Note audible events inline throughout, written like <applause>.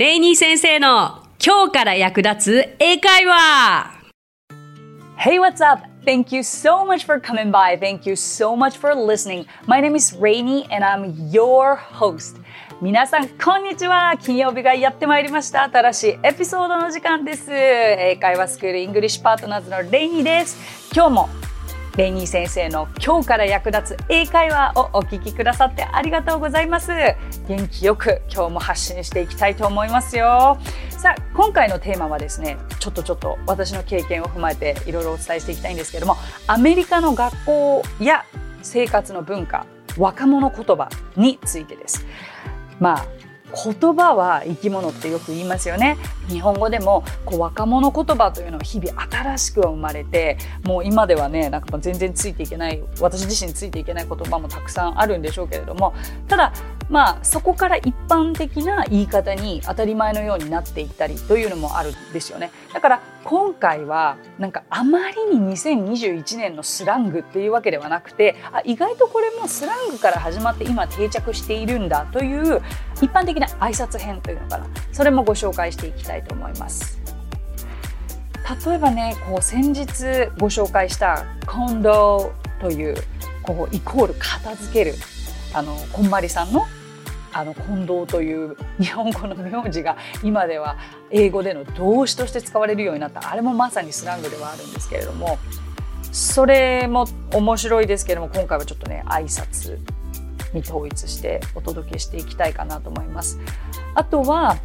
レイニー先生の今日から役立つ英会話 Hey, what's up? Thank you so much for coming by. Thank you so much for listening. My name is Rainy and I'm your host. 皆さん、こんにちは。金曜日がやってまいりました。新しいエピソードの時間です。英会話スクールイングリッシュパートナーズのレイニーです。今日もレイニー先生の今日から役立つ英会話をお聞きくださってありがとうございます。元気よく今日も発信していきたいと思いますよ。さあ今回のテーマはですねちょっとちょっと私の経験を踏まえていろいろお伝えしていきたいんですけれどもアメリカの学校や生活の文化若者言葉についてです。まあ言葉は生き物ってよく言いますよね。日本語でもこう若者言葉というのは日々新しく生まれてもう今ではねなんか全然ついていけない私自身ついていけない言葉もたくさんあるんでしょうけれどもただまあそこから一般的な言い方に当たり前のようになっていったりというのもあるんですよね。だから今回はなんかあまりに2021年のスラングっていうわけではなくてあ意外とこれもスラングから始まって今定着しているんだという一般的な挨拶編というのかな。それもご紹介していきたいと思います例えばねこう先日ご紹介した「コンド」というこうイコール片付けるあのこんまりさんのあの近藤という日本語の名字が今では英語での動詞として使われるようになったあれもまさにスラングではあるんですけれどもそれも面白いですけれども今回はちょっとね挨拶に統一してお届けしていきたいかなと思います。あとは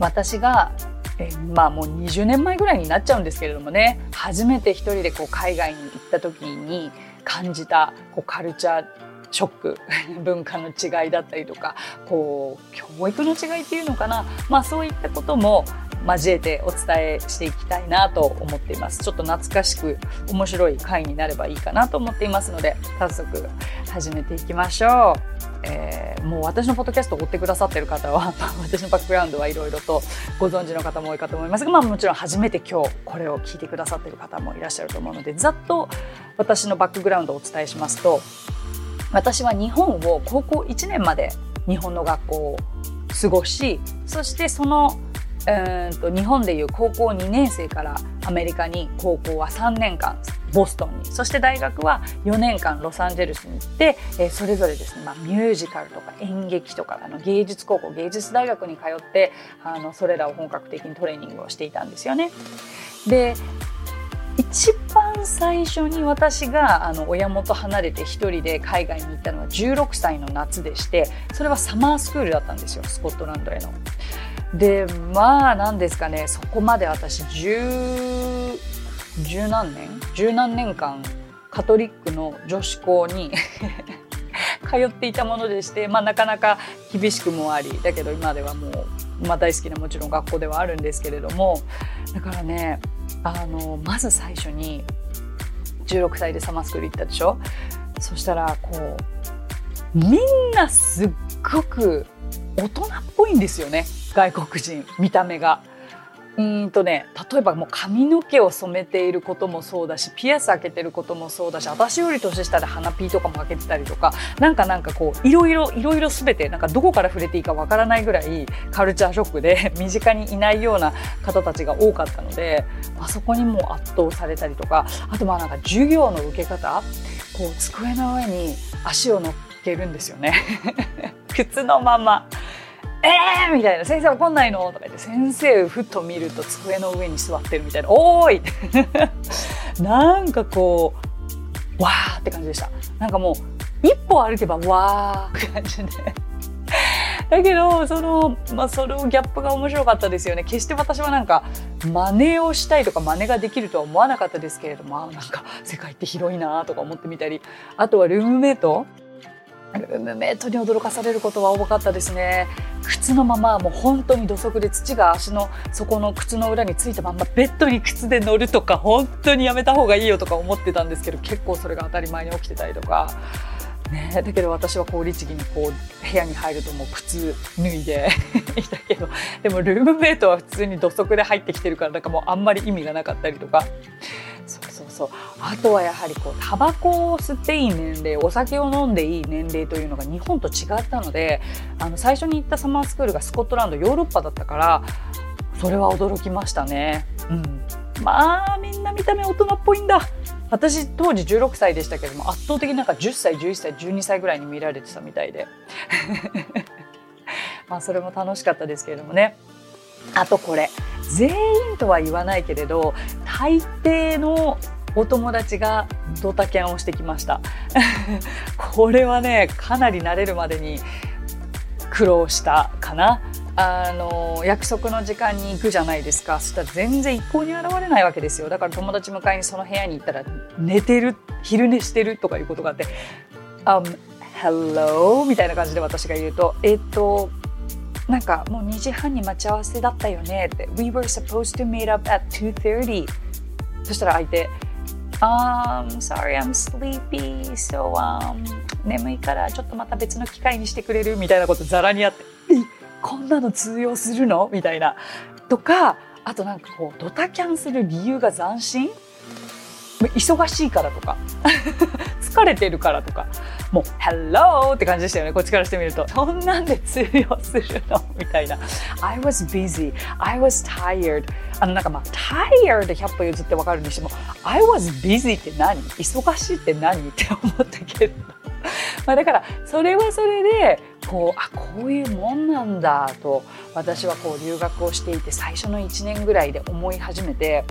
私がえまあもう20年前ぐらいになっちゃうんですけれどもね初めて一人でこう海外に行った時に感じたこうカルチャーショック <laughs> 文化の違いだったりとかこう教育の違いっていうのかな、まあ、そういったことも交えてお伝えしていきたいなと思っていますちょっと懐かしく面白い回になればいいかなと思っていますので早速始めていきましょう、えー、もう私のポッドキャストを追ってくださってる方は私のバックグラウンドはいろいろとご存知の方も多いかと思いますが、まあ、もちろん初めて今日これを聞いてくださってる方もいらっしゃると思うのでざっと私のバックグラウンドをお伝えしますと私は日本を高校1年まで日本の学校を過ごしそしてそのうんと日本でいう高校2年生からアメリカに高校は3年間ボストンにそして大学は4年間ロサンゼルスに行って、えー、それぞれですね、まあ、ミュージカルとか演劇とかあの芸術高校芸術大学に通ってあのそれらを本格的にトレーニングをしていたんですよね。で一番最初に私があの親元離れて一人で海外に行ったのは16歳の夏でしてそれはサマースクールだったんですよスコットランドへの。でまあ何ですかねそこまで私十十何年？十何年間カトリックの女子校に <laughs> 通っていたものでして、まあ、なかなか厳しくもありだけど今ではもう、まあ、大好きなもちろん学校ではあるんですけれどもだからねあのまず最初に16歳でサマースクール行ったでしょ？そしたらこうみんなすっごく大人っぽいんですよね外国人見た目が。うんとね例えばもう髪の毛を染めていることもそうだしピアス開けてることもそうだし私より年下で鼻ピーとかも開けてたりとかなんかなんかこういろいろいろいろ全てなんかどこから触れていいかわからないぐらいカルチャーショックで <laughs> 身近にいないような方たちが多かったのであそこにもう圧倒されたりとかあとまあなんか授業の受け方こう机の上に足を乗っけるんですよね <laughs> 靴のまま。えーみたいな「先生怒んないの?」とか言って先生ふっと見ると机の上に座ってるみたいな「おーい! <laughs>」なんかこうわーって感じでしたなんかもう一歩歩けばわーって感じで <laughs> だけどその、まあ、そのギャップが面白かったですよね決して私はなんか真似をしたいとか真似ができるとは思わなかったですけれどもなんか世界って広いなとか思ってみたりあとはルームメイトルームメイトに驚かされることは多かったですね靴のままもう本当に土足で土が足の底の靴の裏についたままベッドに靴で乗るとか本当にやめた方がいいよとか思ってたん。ですけど結構それが当たり前に起きてたりとか。ね、だけど私はこう律儀にこう部屋に入るともう靴脱いでいたけどでもルームメイトは普通に土足で入ってきてるからなん。かもうあん。まり意味がなかったりとかそう。あとはやはりこうタバコを吸っていい年齢お酒を飲んでいい年齢というのが日本と違ったのであの最初に行ったサマースクールがスコットランドヨーロッパだったからそれは驚きましたね。うん、まあみんな見た目大人っぽいんだ。私当時16歳でしたけども圧倒的になんか10歳11歳12歳ぐらいに見られてたみたいで。<laughs> まあそれも楽しかったですけれどもね。あとこれ。全員とは言わないけれど大抵のお友達がドタキャンをしてきました。<laughs> これはねかなり慣れるまでに苦労したかな。あの約束の時間に行くじゃないですか。そしたら全然一向に現れないわけですよ。だから友達迎えにその部屋に行ったら寝てる昼寝してるとかいうことがあって「um, Hello」みたいな感じで私が言うと「えっとなんかもう2時半に待ち合わせだったよね」って「We were supposed to meet up at 2.30」そしたら相手「Um, sorry, I'm sleepy, so、um, 眠いからちょっとまた別の機会にしてくれる」みたいなことざらにあって「こんなの通用するのみたいな。とか、あとなんかこう、ドタキャンする理由が斬新？<laughs> 忙しいからとか。<laughs> 疲れてるからとか。もう「Hello!」って感じでしたよね。こっちからしてみると。そんなんで通用するの？みたいな「I was busy. I was tired」あのなんかまあ「tired」で100歩譲って分かるにしても「I was busy」って何？忙しいって何？って思ったけど。<laughs> まあだからそれはそれでこうあこういうもんなんだと私はこう留学をしていて最初の1年ぐらいで思い始めて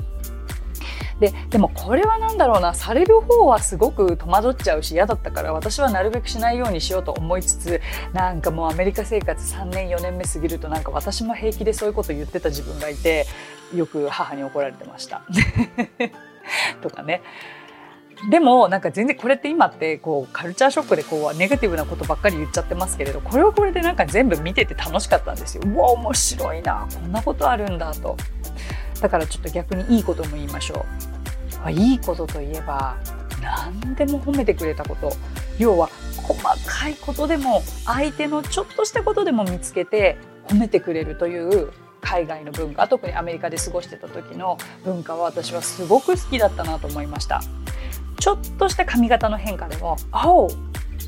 ででもこれは何だろうなされる方はすごく戸惑っちゃうし嫌だったから私はなるべくしないようにしようと思いつつなんかもうアメリカ生活3年4年目過ぎるとなんか私も平気でそういうこと言ってた自分がいてよく母に怒られてました。<laughs> とかね。でもなんか全然これって今ってこうカルチャーショックでこうネガティブなことばっかり言っちゃってますけれどこれはこれでなんか全部見てて楽しかったんですよ。うわ面白いなこんなことあるんだと。だからちょっと逆にいいことも言いましょう。いいことといえば何でも褒めてくれたこと要は細かいことでも相手のちょっとしたことでも見つけて褒めてくれるという海外の文化特にアメリカで過ごしてた時の文化は私はすごく好きだったなと思いました。ちょっとした髪型の変化でも「Oh,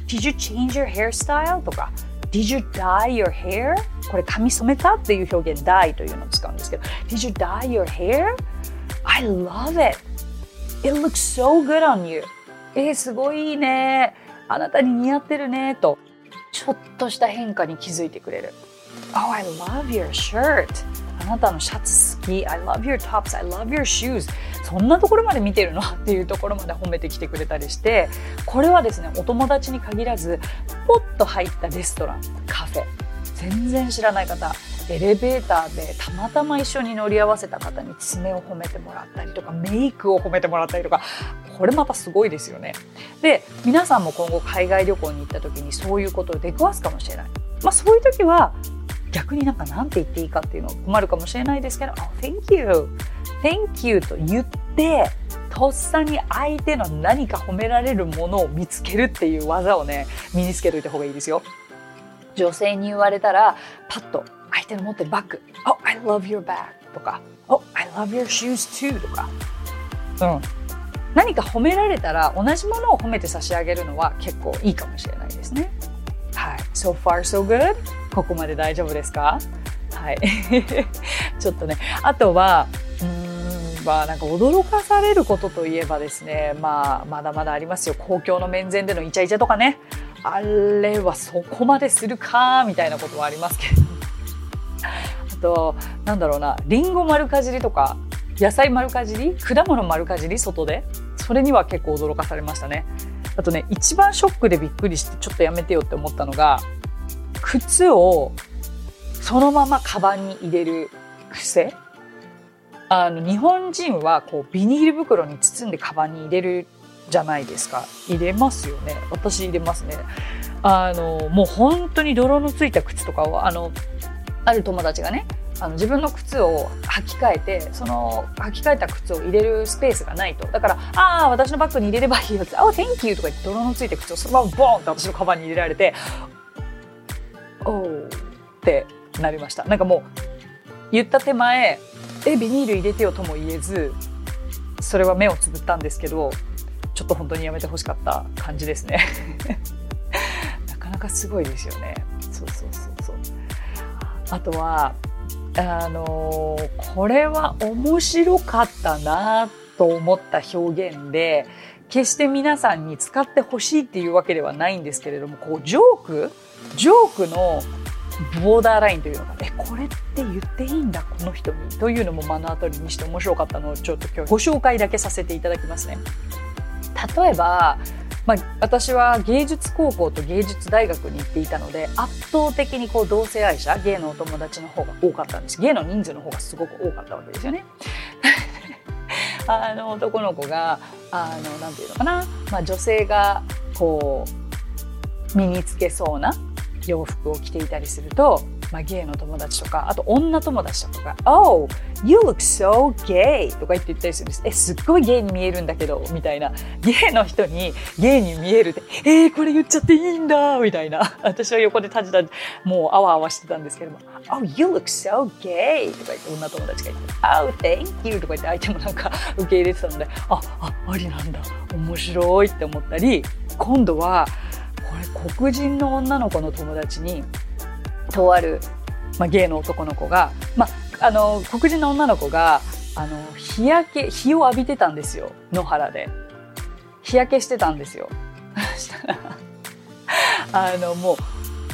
did you change your hairstyle?」とか「Did you dye your hair?」これ髪染めたっていう表現「dye」というのを使うんですけど「Did you dye your hair?」I love it! It looks so good on you! えー、すごいいいねあなたに似合ってるねとちょっとした変化に気づいてくれる Oh, I love your shirt! あなたのシャツ好き。I love your tops. I love your shoes. そんなところまで見てるの？っていうところまで褒めてきてくれたりして。これはですねお友達に限らずポッと入ったレストランカフェ。全然知らない方エレベーターでたまたま一緒に乗り合わせた方に爪を褒めてもらったりとかメイクを褒めてもらったりとか。これまたすごいですよね。で皆さんも今後海外旅行に行った時にそういうことを出くわすかもしれない。まあそういう時は逆になんか何て言っていいかっていうの困るかもしれないですけど「Oh, thank you! Thank you!」と言ってとっさに相手の何か褒められるものを見つけるっていう技をね身につけといた方がいいですよ。女性に言われたらパッと相手の持ってるバッグ「Oh, I love your bag」とか「Oh, I love your shoes too」とか、うん、何か褒められたら同じものを褒めて差し上げるのは結構いいかもしれないですね。はい、So far so good? ここまで大丈夫ですか？はい。<laughs> ちょっとねあとはうんまあなんか驚かされることといえばですねまあまだまだありますよ。公共の面前でのイチャイチャとかね。あれはそこまでするかみたいなことはありますけど。あとなんだろうな。りんご丸かじりとか野菜丸かじり？果物丸かじり？外で？それには結構驚かされましたね。あとね一番ショックでびっくりしてちょっとやめてよって思ったのが靴をそのままカバンに入れる癖。あの日本人はこうビニール袋に包んでカバンに入れるじゃないですか。入れますよね。私入れますね。あのもう本当に泥のついた靴とかをあのある友達がねあの自分の靴を履き替えてその履き替えた靴を入れるスペースがないと。だから「ああ私のバッグに入れればいいよ」って「ああ Thank you」とか言って泥のついた靴をそのままボーンって私のカバンに入れられて「おう」ってなりました。なんかもう言った手前「えビニール入れてよ」とも言えずそれは目をつぶったんですけどちょっと本当にやめてほしかった感じですね。<laughs> なかなかすごいですよね。そうそうそうそう。あとはあのこれは面白かったなと思った表現で決して皆さんに使ってほしいっていうわけではないんですけれどもこうジョーク？ジョークのボーダーラインというのがえこれって言っていいんだこの人に？というのも目の当たりにして面白かったのをちょっと今日ご紹介だけさせていただきますね。例えばまあ、私は芸術高校と芸術大学に行っていたので圧倒的にこう同性愛者芸のお友達の方が多かったんです芸の人数の方がすごく多かったわけですよね。<laughs> あの男の子があのなんていうのかな、まあ、女性がこう身につけそうな洋服を着ていたりするとまあ、ゲイの友達とか、あと女友達とかが、Oh, you look so gay! とか言って言ったりするんです。え、すっごいゲイに見えるんだけど、みたいな。ゲイの人にゲイに見えるって、えー、これ言っちゃっていいんだみたいな。私は横で立ちた、もうあわあわしてたんですけども、Oh, you look so gay! とか言って女友達が言って、Oh, thank you! とか言って相手もなんか受け入れてたので、あ、あ、ありなんだ。面白いって思ったり、今度は、これ黒人の女の子の友達にとある、まあ、ゲイの男の子が、まあ、あの黒人の女の子があの日焼け日を浴びてたんですよ。野原で。日焼けしてたんですよ。したらあのもう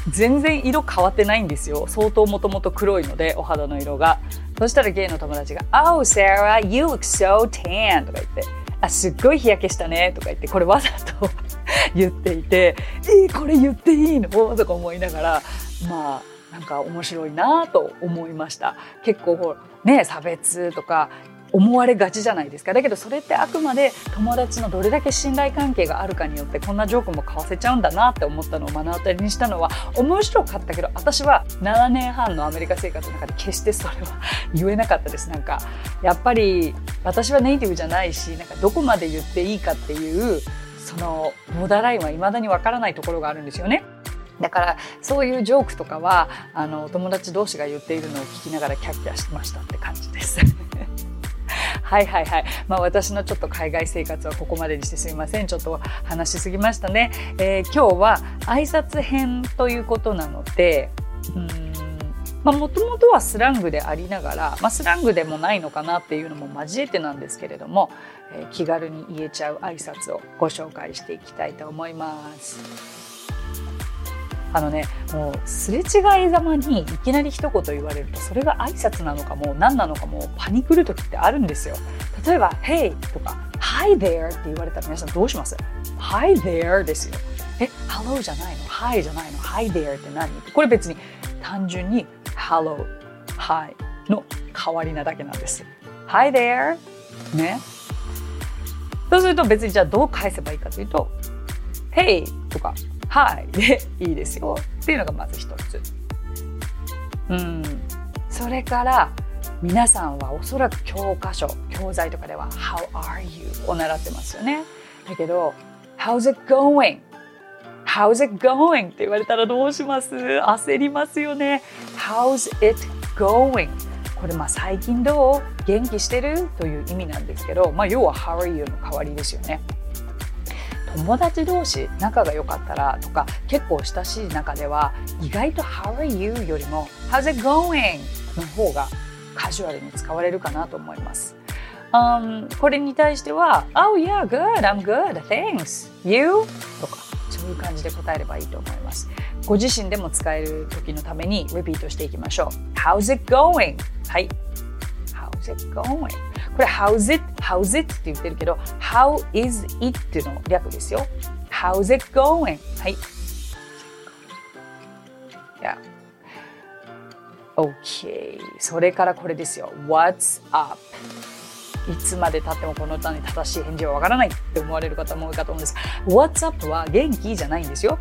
全然色変わってないんですよ。相当もともと黒いのでお肌の色が。そしたらゲイの友達が「Oh Sarah you look so tan」とか言って「あすっごい日焼けしたね」とか言ってこれわざと <laughs> 言っていて「えー、これ言っていいの?」とか思いながらまあなんか面白いなと思いました。結構ね差別とか思われがちじゃないですか。だけどそれってあくまで友達のどれだけ信頼関係があるかによってこんなジョークも交わせちゃうんだなって思ったのを目の当たりにしたのは面白かったけど私は7年半のアメリカ生活の中で決してそれは <laughs> 言えなかったです。なんかやっぱり私はネイティブじゃないしなんかどこまで言っていいかっていうそのボーダラインは未だにわからないところがあるんですよね。だからそういうジョークとかはあの友達同士が言っているのを聞きながらキャッキャしてましたって感じです。<laughs> はいはいはい。まあ私のちょっと海外生活はここまでにしてすみません。ちょっと話しすぎましたね。えー、今日は挨拶編ということなので、うんまあもともとはスラングでありながら、まあスラングでもないのかなっていうのも交えてなんですけれども、えー、気軽に言えちゃう挨拶をご紹介していきたいと思います。あのねもうすれ違いざまにいきなり一言言われるとそれが挨拶なのかも何なのかもパニクる時ってあるんですよ。例えば「Hey」とか「Hi there」って言われたら皆さんどうします ?Hi there ですよ。え Hello じゃないの？Hi じゃないの？Hi there って何？これ別に単純に Hello Hi の代わりなだけなんです。Hi there ね。そうすると別にじゃあどう返せばいいかというと Hey とか。はいでいいですよっていうのがまず一つ。うん、それから皆さんはおそらく教科書教材とかでは「How are you?」を習ってますよね。だけど「How's it going?」How's it going? って言われたらどうします？焦りますよね。How's it going? これまあ最近どう？元気してる？という意味なんですけど、まあ、要は How are you の代わりですよね。友達同士仲が良かったらとか結構親しい中では意外と「How are you?」よりも「How's it going?」の方がカジュアルに使われるかなと思います。Um, これに対しては「Oh yeah, good, I'm good, thanks, you?」とかそういう感じで答えればいいと思います。ご自身でも使える時のためにリピートしていきましょう。How's it going? はい。How's it going? これ How's it? How's it? って言ってるけど How is it? っていうの略ですよ。How's it going? はい。Yeah. OK。それからこれですよ。What's up? いつまでたってもこの歌に正しい返事はわからないって思われる方も多いかと思うんです。What's up は元気じゃないんですよ。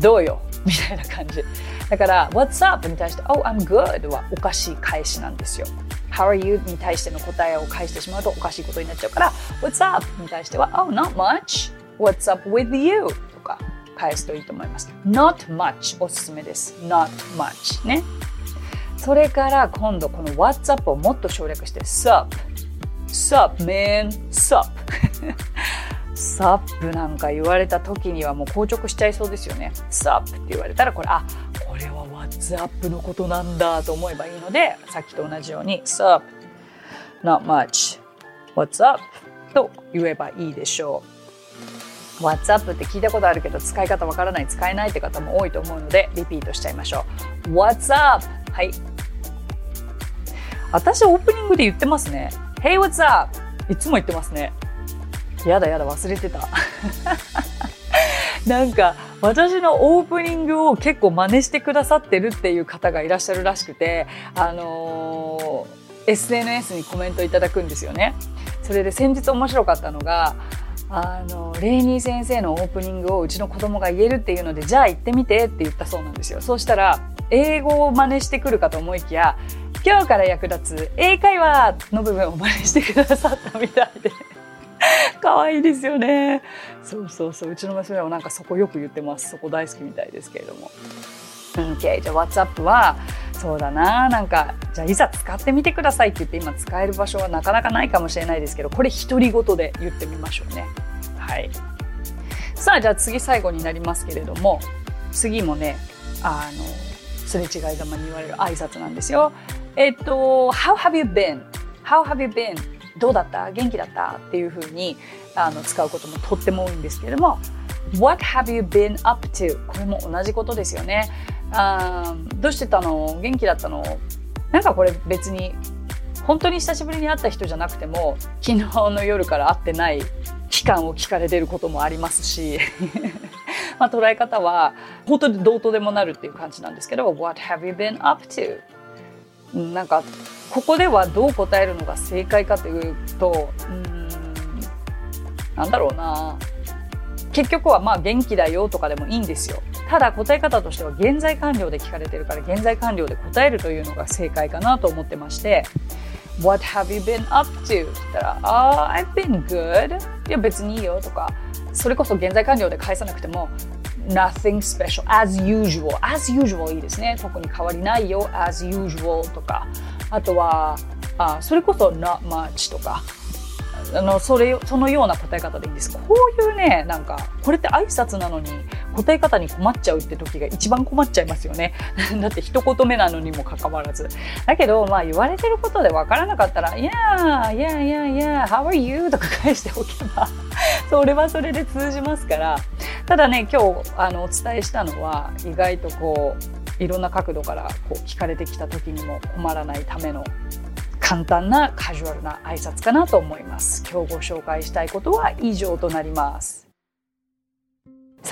どうよ？<laughs> みたいな感じ。だから、What's up? に対して、Oh, I'm good はおかしい返しなんですよ。How are you? に対しての答えを返してしまうとおかしいことになっちゃうから What's up? に対しては Oh, not much. What's up with you? とか返すといいと思います。Not much おすすめです。Not much ね。それから今度この What's up をもっと省略して Sup sup man sup サップなんか言われた時にはもう硬直しちゃいそうですよね。サップって言われたらこれ、あ、これは What's up のことなんだと思えばいいので、さっきと同じように Sup, not much, What's up? と言えばいいでしょう。What's up って聞いたことあるけど使い方わからない、使えないって方も多いと思うのでリピートしちゃいましょう。What's up? はい。私オープニングで言ってますね。Hey, what's up? いつも言ってますね。やだやだ忘れてた <laughs> なんか私のオープニングを結構真似してくださってるっていう方がいらっしゃるらしくてあのー、SNS にコメントいただくんですよね。それで先日面白かったのがあのレイニー先生のオープニングをうちの子供が言えるっていうのでじゃあ行ってみてって言ったそうなんですよ。そうしたら英語を真似してくるかと思いきや今日から役立つ英会話の部分を真似してくださったみたいで可愛いですよね。そうそうそう。うちの娘もなんかそこよく言ってます。そこ大好きみたいですけれども。OK。じゃあ WhatsApp はそうだななんかじゃあいざ使ってみてくださいって言って今使える場所はなかなかないかもしれないですけどこれ独り言で言ってみましょうね。はい。さあじゃあ次最後になりますけれども次もねあのすれ違いざまに言われる挨拶なんですよ。えっと「How have you been?」「How have you been?」どうだった？元気だった？っていうふうにあの使うこともとっても多いんですけれども What have you been up to? これも同じことですよね。あどうしてたの？元気だったの？なんかこれ別に本当に久しぶりに会った人じゃなくても昨日の夜から会ってない期間を聞かれてることもありますし <laughs> まあ捉え方は本当にどうとでもなるっていう感じなんですけど What have you been up to? なんかここではどう答えるのが正解かというとうんなんだろうな結局はまあ元気だよとかでもいいんですよ。ただ答え方としては現在完了で聞かれてるから現在完了で答えるというのが正解かなと思ってまして What have you been up to? って言ったら Ah, I've been good. いや別にいいよとかそれこそ現在完了で返さなくても nothing special as usual as usual いいですね特に変わりないよ as usual とかあとはあそれこそ not much とか。あのそれそのような答え方でいいんです。こういうねなんかこれって挨拶なのに答え方に困っちゃうって時が一番困っちゃいますよね。<laughs> だって一言目なのにもかかわらず。だけどまあ言われてることで分からなかったら「いやいやいやいや How are you?」とか返しておけば <laughs> それはそれで通じますから。ただね今日あのお伝えしたのは意外とこういろんな角度からこう聞かれてきた時にも困らないための簡単なカジュアルな挨拶かなと思います。今日ご紹介したいことは以上となります。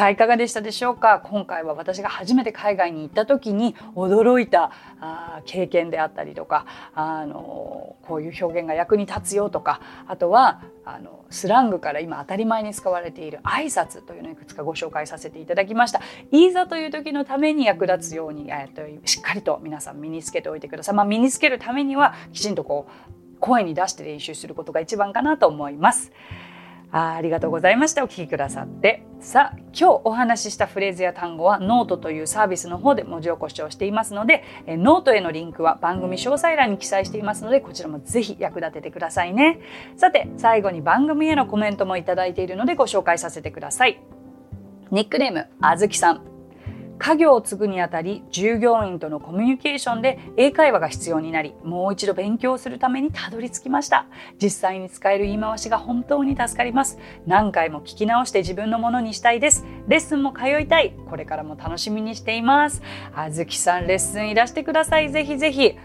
さあいかがでしたでしょうか？今回は私が初めて海外に行った時に驚いたあ経験であったりとかあのこういう表現が役に立つよとかあとはあのスラングから今当たり前に使われている挨拶というのをいくつかご紹介させていただきました。いざという時のために役立つように、えっと、しっかりと皆さん身につけておいてください、まあ、身につけるためにはきちんとこう声に出して練習することが一番かなと思います。あありがとうございました。お聞きくださって。さあ、今日お話ししたフレーズや単語はノートというサービスの方で文字起こしをしていますので、えノートへのリンクは番組詳細欄に記載していますので、こちらもぜひ役立ててくださいね。さて、最後に番組へのコメントもいただいているのでご紹介させてください。ニックネーム、あずきさん。家業を継ぐにあたり従業員とのコミュニケーションで英会話が必要になりもう一度勉強するためにたどり着きました。実際に使える言い回しが本当に助かります。何回も聞き直して自分のものにしたいです。レッスンも通いたい。これからも楽しみにしています。あずきさんレッスンいらしてください。ぜひぜひ。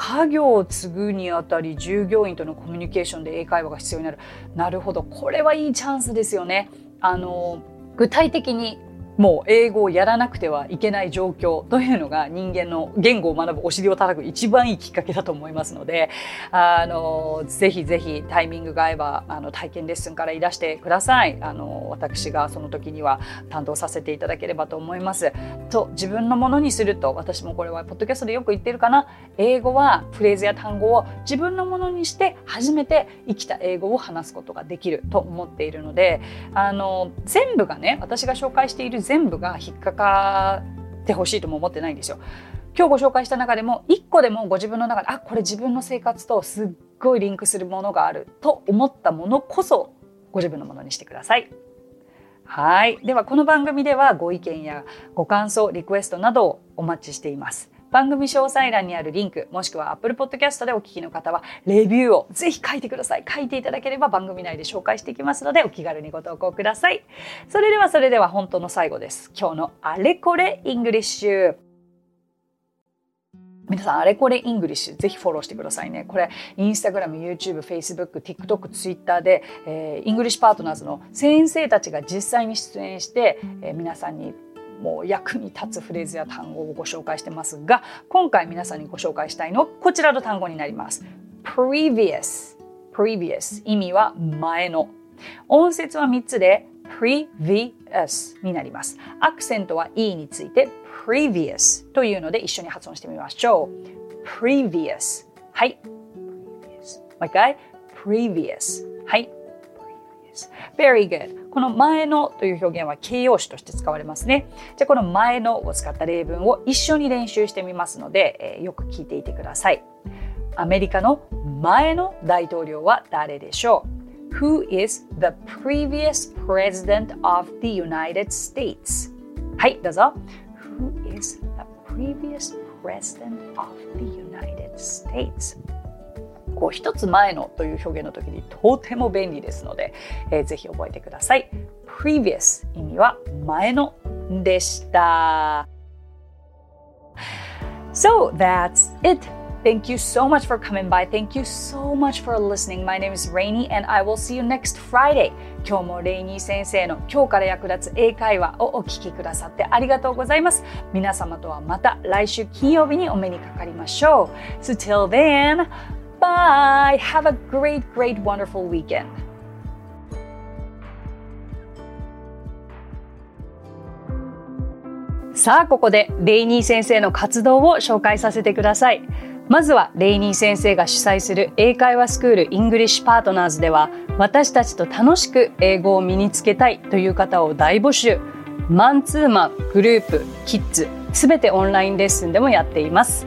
家業を継ぐにあたり従業員とのコミュニケーションで英会話が必要になる。なるほど。これはいいチャンスですよね。あの具体的にもう英語をやらなくてはいけない状況というのが人間の言語を学ぶお尻を叩く一番いいきっかけだと思いますのであのぜひぜひタイミングが合えばあの体験レッスンからいらしてください。あの私がその時には担当させていただければと思います。と自分のものにすると私もこれはポッドキャストでよく言ってるかな。英語はフレーズや単語を自分のものにして初めて生きた英語を話すことができると思っているのであの全部がね私が紹介している全部が引っかかってほしいとも思ってないんですよ。今日ご紹介した中でも1個でもご自分の中であこれ自分の生活とすっごいリンクするものがあると思ったものこそご自分のものにしてください。はい。ではこの番組ではご意見やご感想、リクエストなどをお待ちしています。番組詳細欄にあるリンク、もしくは Apple Podcast でお聞きの方は、レビューをぜひ書いてください。書いていただければ番組内で紹介していきますので、お気軽にご投稿ください。それではそれでは本当の最後です。今日のあれこれイングリッシュ。皆さん、あれこれイングリッシュ、ぜひフォローしてくださいね。これ、インスタグラム、YouTube、Facebook、TikTok、Twitter で、えー、イングリッシュパートナーズの先生たちが実際に出演して、えー、皆さんにもう役に立つフレーズや単語をご紹介してますが今回皆さんにご紹介したいのはこちらの単語になります。previous previous 意味は前の音節は3つで previous になります。アクセントは e について previous というので一緒に発音してみましょう。previous はい。previous もう一回 previous はい。very good この前のという表現は形容詞として使われますね。じゃあこの前のを使った例文を一緒に練習してみますので、えー、よく聞いていてください。アメリカの前の大統領は誰でしょう ?Who is the previous president of the United States? はい、どうぞ。Who is the previous president of the United States? こう一つ前のという表現の時にとても便利ですので、えー、ぜひ覚えてください。previous 意味は前のでした。So that's it. Thank you so much for coming by. Thank you so much for listening. My name is Rainy and I will see you next Friday. 今日もレイニー先生の今日から役立つ英会話をお聞きくださってありがとうございます。皆様とはまた来週金曜日にお目にかかりましょう。So till then, Bye. Have a great, great, wonderful weekend. さあ、ここでレイニー先生の活動を紹介させてください。まずはレイニー先生が主催する英会話スクールイングリッシュパートナーズでは私たちと楽しく英語を身につけたいという方を大募集。マンツーマン、グループ、キッズ、すべてオンラインレッスンでもやっています。